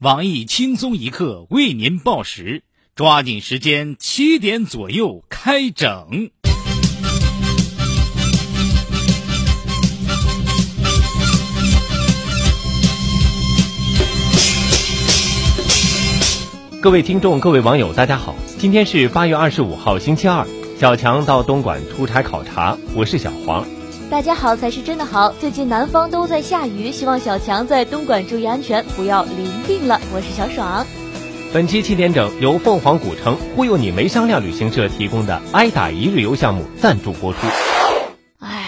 网易轻松一刻为您报时，抓紧时间，七点左右开整。各位听众，各位网友，大家好，今天是八月二十五号，星期二。小强到东莞出差考察，我是小黄。大家好才是真的好。最近南方都在下雨，希望小强在东莞注意安全，不要淋病了。我是小爽。本期七点整由凤凰古城忽悠你没商量旅行社提供的挨打一日游项目赞助播出。唉，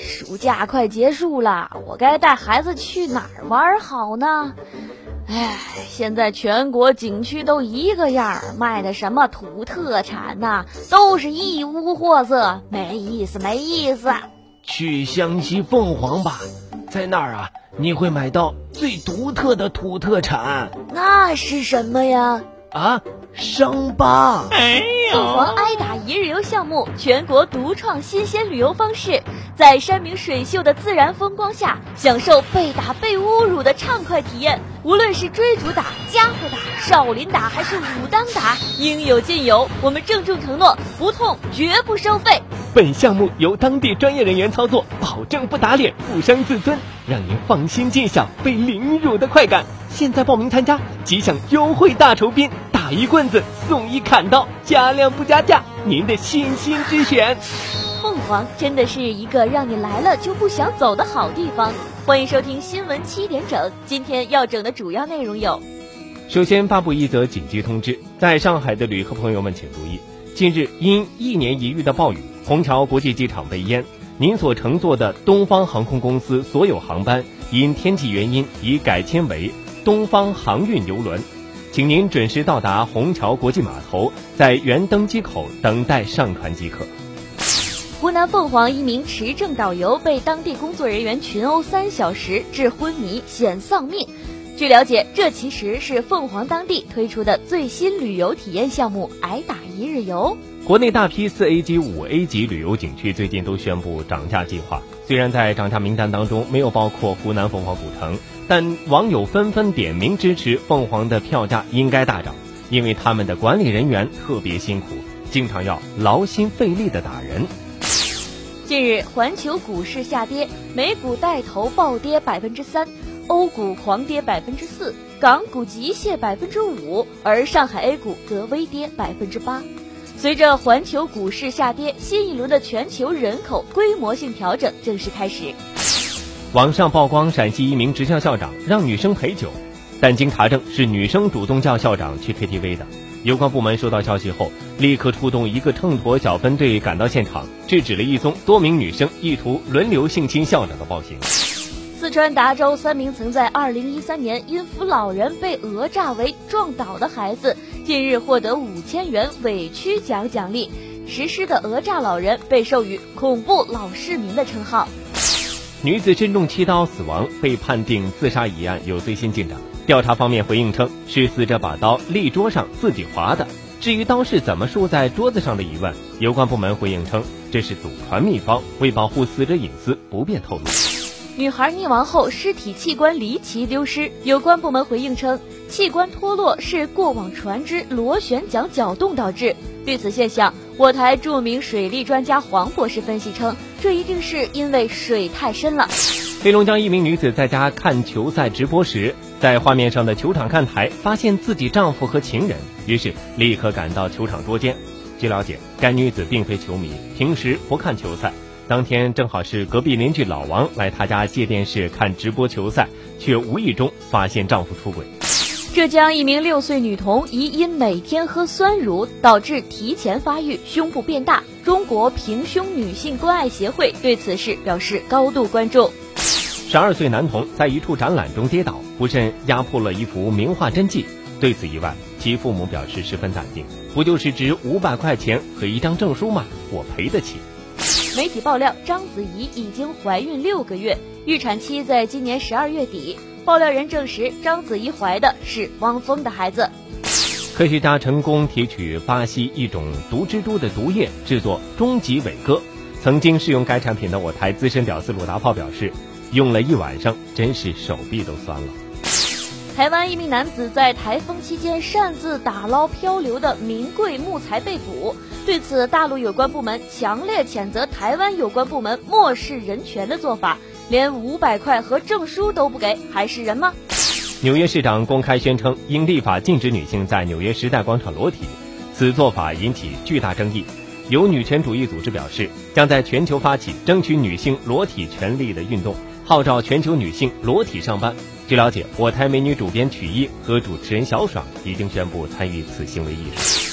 暑假快结束了，我该带孩子去哪儿玩好呢？唉，现在全国景区都一个样儿，卖的什么土特产呐，都是一屋货色，没意思，没意思。去湘西凤凰吧，在那儿啊，你会买到最独特的土特产。那是什么呀？啊，伤疤。哎凤凰挨打一日游项目，全国独创新鲜旅游方式，在山明水秀的自然风光下，享受被打被侮辱的畅快体验。无论是追逐打、家伙打、少林打还是武当打，应有尽有。我们郑重承诺，不痛绝不收费。本项目由当地专业人员操作，保证不打脸、不伤自尊，让您放心尽享被凌辱的快感。现在报名参加，即享优惠大酬宾，打一棍子送一砍刀，加量不加价，您的信心之选。凤凰真的是一个让你来了就不想走的好地方。欢迎收听新闻七点整，今天要整的主要内容有：首先发布一则紧急通知，在上海的旅客朋友们请注意，近日因一年一遇的暴雨。虹桥国际机场被淹，您所乘坐的东方航空公司所有航班因天气原因已改签为东方航运邮轮，请您准时到达虹桥国际码头，在原登机口等待上船即可。湖南凤凰一名持证导游被当地工作人员群殴三小时，致昏迷，险丧命。据了解，这其实是凤凰当地推出的最新旅游体验项目——挨打一日游。国内大批四 A 级、五 A 级旅游景区最近都宣布涨价计划，虽然在涨价名单当中没有包括湖南凤凰古城，但网友纷纷点名支持凤凰的票价应该大涨，因为他们的管理人员特别辛苦，经常要劳心费力的打人。近日，环球股市下跌，美股带头暴跌百分之三，欧股狂跌百分之四，港股急泻百分之五，而上海 A 股则微跌百分之八。随着环球股市下跌，新一轮的全球人口规模性调整正式开始。网上曝光陕西一名职校校长让女生陪酒，但经查证是女生主动叫校长去 KTV 的。有关部门收到消息后，立刻出动一个秤砣小分队赶到现场，制止了一宗多名女生意图轮流性侵校长的暴行。四川达州三名曾在2013年因扶老人被讹诈为撞倒的孩子，近日获得五千元委屈奖奖励。实施的讹诈老人被授予“恐怖老市民”的称号。女子身中七刀死亡，被判定自杀一案有最新进展。调查方面回应称，是死者把刀立桌上自己划的。至于刀是怎么竖在桌子上的疑问，有关部门回应称，这是祖传秘方，为保护死者隐私，不便透露。女孩溺亡后，尸体器官离奇丢失。有关部门回应称，器官脱落是过往船只螺旋桨搅动导致。对此现象，我台著名水利专家黄博士分析称，这一定是因为水太深了。黑龙江一名女子在家看球赛直播时，在画面上的球场看台发现自己丈夫和情人，于是立刻赶到球场捉奸。据了解，该女子并非球迷，平时不看球赛。当天正好是隔壁邻居老王来他家借电视看直播球赛，却无意中发现丈夫出轨。浙江一名六岁女童疑因每天喝酸乳导致提前发育，胸部变大。中国平胸女性关爱协会对此事表示高度关注。十二岁男童在一处展览中跌倒，不慎压破了一幅名画真迹。对此意外，其父母表示十分淡定：“不就是值五百块钱和一张证书吗？我赔得起。”媒体爆料，章子怡已经怀孕六个月，预产期在今年十二月底。爆料人证实，章子怡怀的是汪峰的孩子。科学家成功提取巴西一种毒蜘蛛的毒液，制作终极伟哥。曾经试用该产品的我台资深屌丝鲁达炮表示，用了一晚上，真是手臂都酸了。台湾一名男子在台风期间擅自打捞漂流的名贵木材被捕。对此，大陆有关部门强烈谴责台湾有关部门漠视人权的做法，连五百块和证书都不给，还是人吗？纽约市长公开宣称应立法禁止女性在纽约时代广场裸体，此做法引起巨大争议。有女权主义组织表示，将在全球发起争取女性裸体权利的运动，号召全球女性裸体上班。据了解，我台美女主编曲艺和主持人小爽已经宣布参与此行为艺术。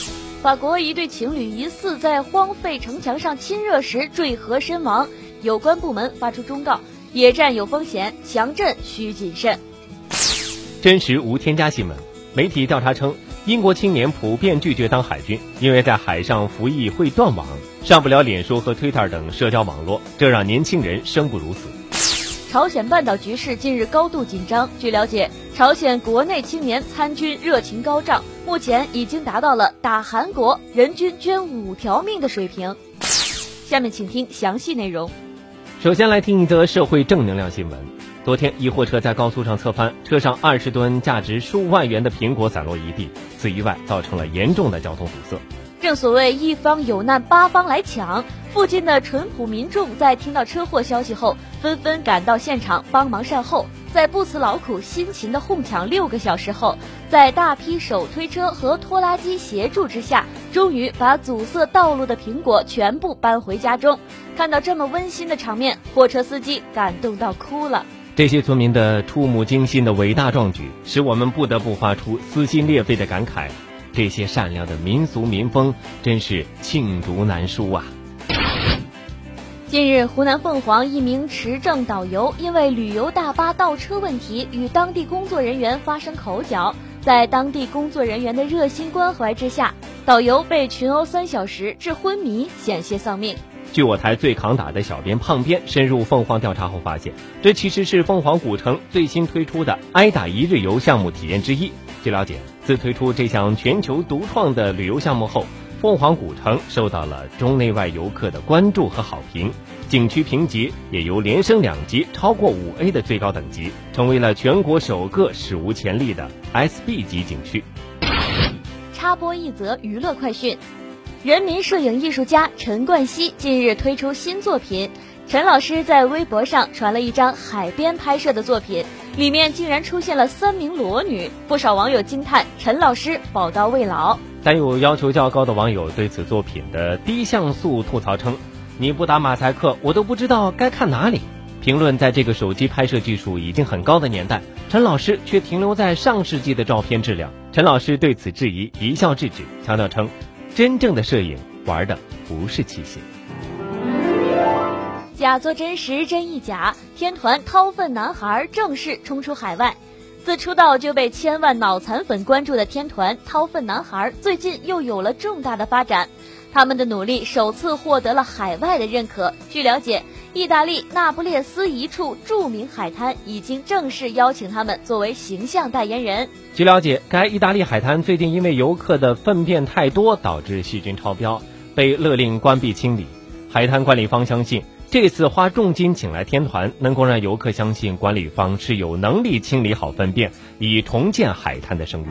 法国一对情侣疑似在荒废城墙上亲热时坠河身亡，有关部门发出忠告：野战有风险，强震需谨慎。真实无添加新闻，媒体调查称，英国青年普遍拒绝当海军，因为在海上服役会断网，上不了脸书和 Twitter 等社交网络，这让年轻人生不如死。朝鲜半岛局势近日高度紧张。据了解，朝鲜国内青年参军热情高涨，目前已经达到了打韩国人均捐五条命的水平。下面请听详细内容。首先来听一则社会正能量新闻。昨天，一货车在高速上侧翻，车上二十吨价值数万元的苹果散落一地，此意外造成了严重的交通堵塞。正所谓一方有难八方来抢，附近的淳朴民众在听到车祸消息后，纷纷赶到现场帮忙善后。在不辞劳苦、辛勤的哄抢六个小时后，在大批手推车和拖拉机协助之下，终于把阻塞道路的苹果全部搬回家中。看到这么温馨的场面，货车司机感动到哭了。这些村民的触目惊心的伟大壮举，使我们不得不发出撕心裂肺的感慨。这些善良的民俗民风真是罄竹难书啊！近日，湖南凤凰一名持证导游因为旅游大巴倒车问题与当地工作人员发生口角，在当地工作人员的热心关怀之下，导游被群殴三小时致昏迷，险些丧命。据我台最抗打的小编胖编深入凤凰调查后发现，这其实是凤凰古城最新推出的挨打一日游项目体验之一。据了解，自推出这项全球独创的旅游项目后，凤凰古城受到了中内外游客的关注和好评，景区评级也由连升两级，超过五 A 的最高等级，成为了全国首个史无前例的 SB 级景区。插播一则娱乐快讯：人民摄影艺术家陈冠希近日推出新作品。陈老师在微博上传了一张海边拍摄的作品，里面竟然出现了三名裸女，不少网友惊叹陈老师宝刀未老。但有要求较高的网友对此作品的低像素吐槽称：“你不打马赛克，我都不知道该看哪里。”评论在这个手机拍摄技术已经很高的年代，陈老师却停留在上世纪的照片质量。陈老师对此质疑一笑置之，强调称：“真正的摄影玩的不是器械。”假作真实真亦假，天团掏粪男孩正式冲出海外。自出道就被千万脑残粉关注的天团掏粪男孩，最近又有了重大的发展。他们的努力首次获得了海外的认可。据了解，意大利那不列斯一处著名海滩已经正式邀请他们作为形象代言人。据了解，该意大利海滩最近因为游客的粪便太多，导致细菌超标，被勒令关闭清理。海滩管理方相信。这次花重金请来天团，能够让游客相信管理方是有能力清理好粪便，以重建海滩的声誉。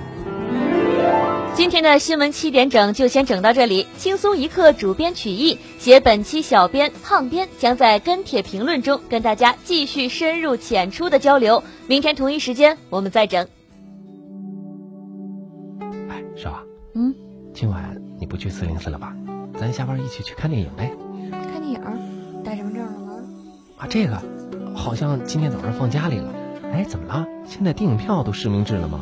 今天的新闻七点整就先整到这里，轻松一刻主编曲艺，写本期小编胖编将在跟帖评论中跟大家继续深入浅出的交流。明天同一时间我们再整。哎，少，嗯，今晚你不去四零四了吧？咱下班一起去看电影呗。这个好像今天早上放家里了。哎，怎么了？现在电影票都实名制了吗？